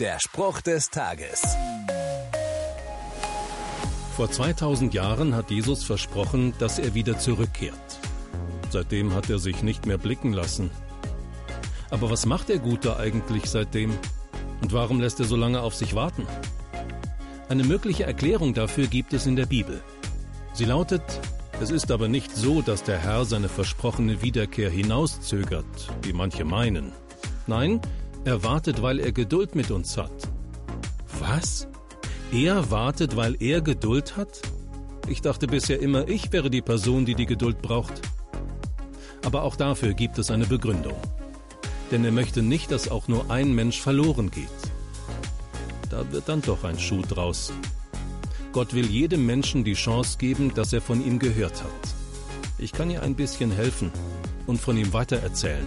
Der Spruch des Tages. Vor 2000 Jahren hat Jesus versprochen, dass er wieder zurückkehrt. Seitdem hat er sich nicht mehr blicken lassen. Aber was macht der Gute eigentlich seitdem? Und warum lässt er so lange auf sich warten? Eine mögliche Erklärung dafür gibt es in der Bibel. Sie lautet, es ist aber nicht so, dass der Herr seine versprochene Wiederkehr hinauszögert, wie manche meinen. Nein, er wartet, weil er Geduld mit uns hat. Was? Er wartet, weil er Geduld hat? Ich dachte bisher immer, ich wäre die Person, die die Geduld braucht. Aber auch dafür gibt es eine Begründung. Denn er möchte nicht, dass auch nur ein Mensch verloren geht. Da wird dann doch ein Schuh draus. Gott will jedem Menschen die Chance geben, dass er von ihm gehört hat. Ich kann ihr ein bisschen helfen und von ihm weitererzählen.